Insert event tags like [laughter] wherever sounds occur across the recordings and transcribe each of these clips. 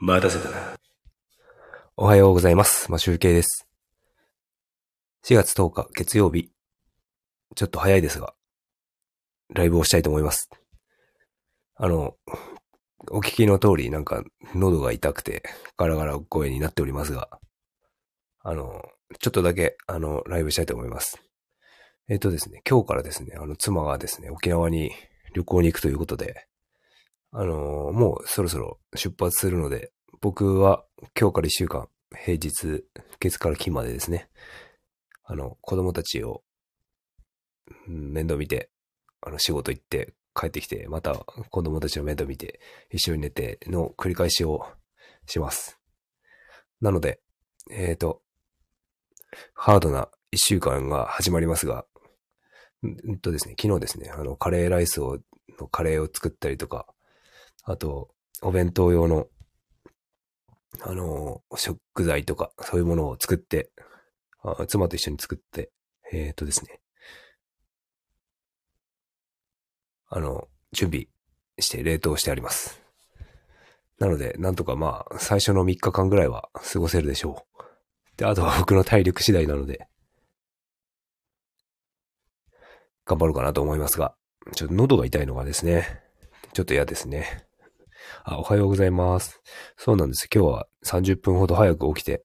待たせたな。おはようございます。マシュウケイです。4月10日月曜日。ちょっと早いですが、ライブをしたいと思います。あの、お聞きの通り、なんか、喉が痛くて、ガラガラ声になっておりますが、あの、ちょっとだけ、あの、ライブしたいと思います。えっ、とですね、今日からですね、あの、妻がですね、沖縄に旅行に行くということで、あの、もうそろそろ出発するので、僕は今日から一週間、平日、月から金までですね、あの、子供たちを、面倒見て、あの、仕事行って、帰ってきて、また子供たちの面倒見て、一緒に寝ての繰り返しをします。なので、えっ、と、ハードな一週間が始まりますが、んんとですね、昨日ですね、あの、カレーライスを、のカレーを作ったりとか、あと、お弁当用のあの、食材とか、そういうものを作って、あ妻と一緒に作って、えっ、とですね。あの、準備して冷凍してあります。なので、なんとかまあ、最初の3日間ぐらいは過ごせるでしょう。で、あとは僕の体力次第なので、頑張ろうかなと思いますが、ちょっと喉が痛いのがですね、ちょっと嫌ですね。あ、おはようございます。そうなんです。今日は30分ほど早く起きて。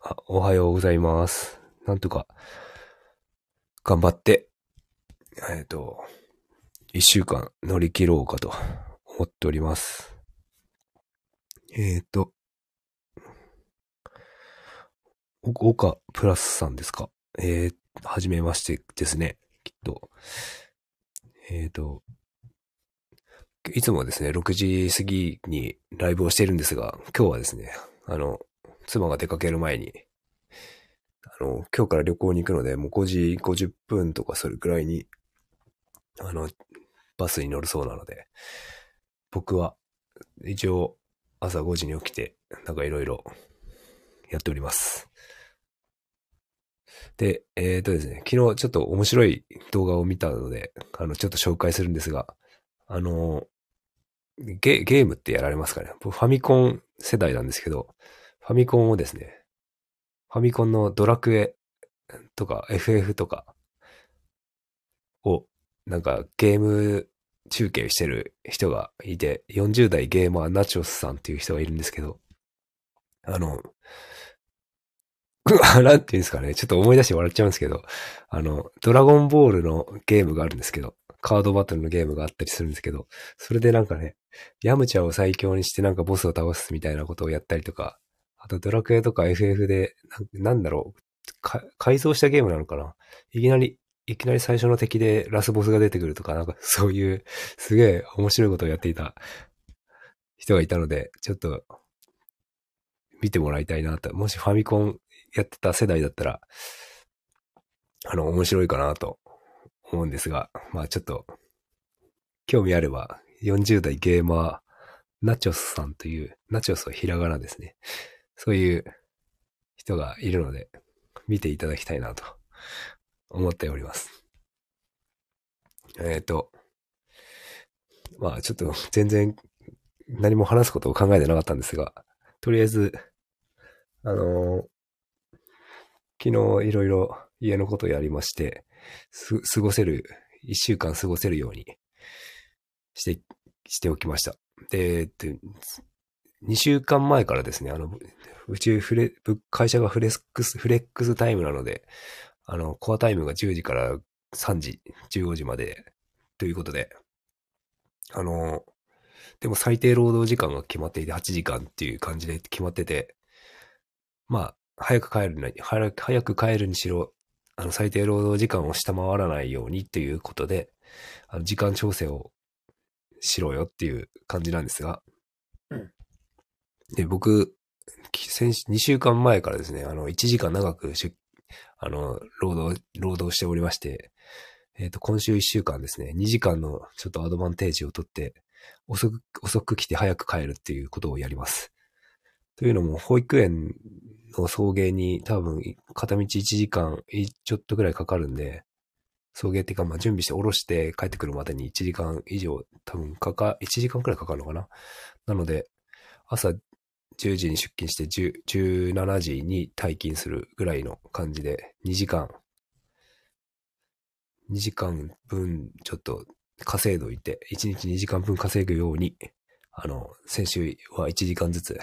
あ、おはようございます。なんとか、頑張って、えっ、と、一週間乗り切ろうかと思っております。えっ、と、岡プラスさんですか？えー、はじめましてですね。きっと。えっ、と、いつもですね、6時過ぎにライブをしているんですが、今日はですね、あの、妻が出かける前に、あの、今日から旅行に行くので、もう5時50分とかそれくらいに、あの、バスに乗るそうなので、僕は一応朝5時に起きて、なんかいろいろやっております。で、えっ、とですね、昨日ちょっと面白い動画を見たので、あの、ちょっと紹介するんですが、あの、ゲゲームってやられますかね？僕ファミコン世代なんですけど、ファミコンをですね、ファミコンのドラクエとか FF とかをなんかゲーム中継してる人がいて、40代ゲーマーナチョスさんっていう人がいるんですけど、あの、[laughs] なんていうんですかね、ちょっと思い出して笑っちゃうんですけど、あの、ドラゴンボールのゲームがあるんですけど、カードバトルのゲームがあったりするんですけど、それでなんかね、ヤムチャを最強にしてなんかボスを倒すみたいなことをやったりとか、あとドラクエとか FF で、なんだろう、改造したゲームなのかないきなり、いきなり最初の敵でラスボスが出てくるとか、なんか [laughs] そういう、すげえ面白いことをやっていた人がいたので、ちょっと、見てもらいたいなと。もしファミコンやってた世代だったら、あの、面白いかなと思うんですが、まあちょっと、興味あれば、40代ゲーマー、ナチョスさんという、ナチョスはひらがなですね。そういう人がいるので、見ていただきたいなと思っております。えっ、と、まあちょっと全然何も話すことを考えてなかったんですが、とりあえず、あのー昨日いろいろ家のことをやりまして、す、過ごせる、一週間過ごせるようにして、しておきました。で、えっと二週間前からですね、あの、うちフレ、会社がフレックス、フレックスタイムなので、あの、コアタイムが10時から3時、15時まで、ということで、あの、でも最低労働時間が決まっていて8時間っていう感じで決まってて、まあ、早く帰るな、早く早く帰るにしろ、あの、最低労働時間を下回らないようにっていうことで、あの、時間調整をしろよっていう感じなんですが、で、僕、き先週2週間前からですね、あの、1時間長くしあの、労働、労働しておりまして、えっ、と、今週1週間ですね、2時間のちょっとアドバンテージを取って、遅く、遅く来て早く帰るっていうことをやります。というのも、保育園の送迎に多分、片道1時間ちょっとぐらいかかるんで、送迎っていうか、まあ準備して下ろして帰ってくるまでに1時間以上多分かか、1時間くらいかかるのかな。なので、朝10時に出勤して10 17時に退勤するぐらいの感じで、2時間、2時間分ちょっと稼いどいて、1日2時間分稼ぐように、あの、先週は1時間ずつ、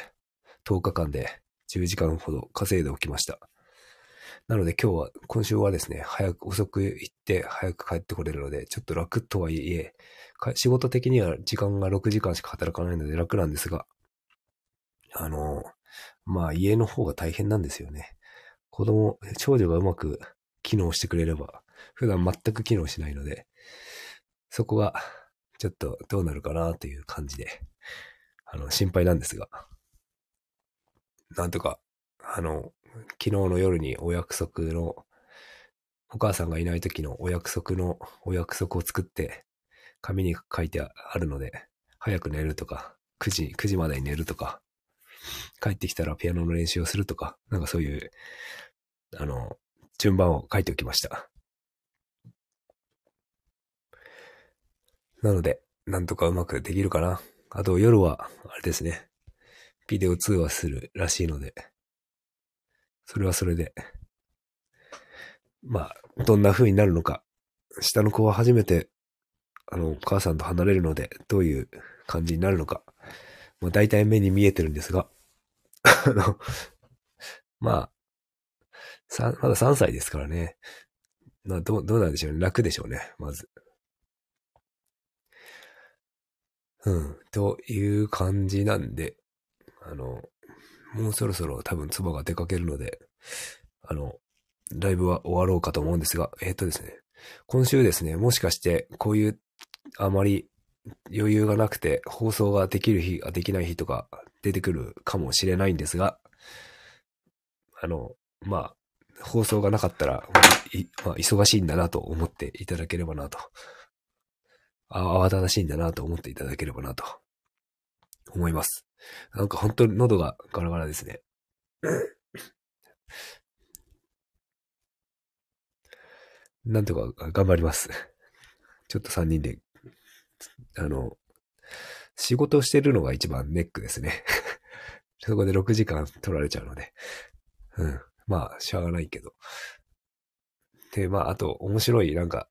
10日間で10時間ほど稼いでおきました。なので今日は、今週はですね、早く、遅く行って早く帰ってこれるので、ちょっと楽とはいえ、仕事的には時間が6時間しか働かないので楽なんですが、あの、まあ家の方が大変なんですよね。子供、長女がうまく機能してくれれば、普段全く機能しないので、そこがちょっとどうなるかなという感じで、あの、心配なんですが、なんとか、あの、昨日の夜にお約束の、お母さんがいない時のお約束の、お約束を作って、紙に書いてあるので、早く寝るとか、9時、9時までに寝るとか、帰ってきたらピアノの練習をするとか、なんかそういう、あの、順番を書いておきました。なので、なんとかうまくできるかな。あと夜は、あれですね。ビデオ通話するらしいので、それはそれで、まあ、どんな風になるのか。下の子は初めて、あの、お母さんと離れるので、どういう感じになるのか。まあ、大体目に見えてるんですが、[laughs] あの、まあ、まだ3歳ですからね。まあ、どう、どうなんでしょうね。楽でしょうね、まず。うん、という感じなんで、あの、もうそろそろ多分妻が出かけるので、あの、ライブは終わろうかと思うんですが、えっ、とですね、今週ですね、もしかしてこういうあまり余裕がなくて放送ができる日、できない日とか出てくるかもしれないんですが、あの、まあ、放送がなかったら、まあ、忙しいんだなと思っていただければなと慌ただしいんだなと思っていただければなと思います。なんか本当に喉がガラガラですね。なんとか頑張ります。ちょっと3人で、あの、仕事をしてるのが一番ネックですね。そこで6時間取られちゃうので。うん。まあ、しゃあがないけど。で、まあ、あと、面白いなんか、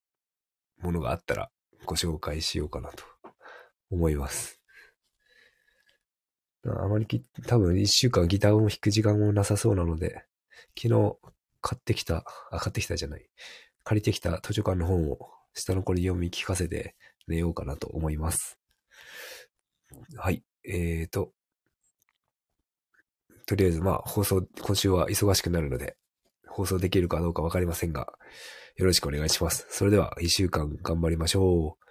ものがあったら、ご紹介しようかなと思います。あまりき、多分一週間ギターを弾く時間もなさそうなので、昨日買ってきた、あ、買ってきたじゃない。借りてきた図書館の本を下の子に読み聞かせて寝ようかなと思います。はい。えーと、とりあえずまあ放送、今週は忙しくなるので、放送できるかどうかわかりませんが、よろしくお願いします。それでは、一週間頑張りましょう。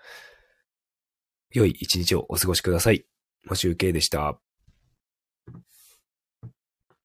良い一日をお過ごしください。もしゅうけでした。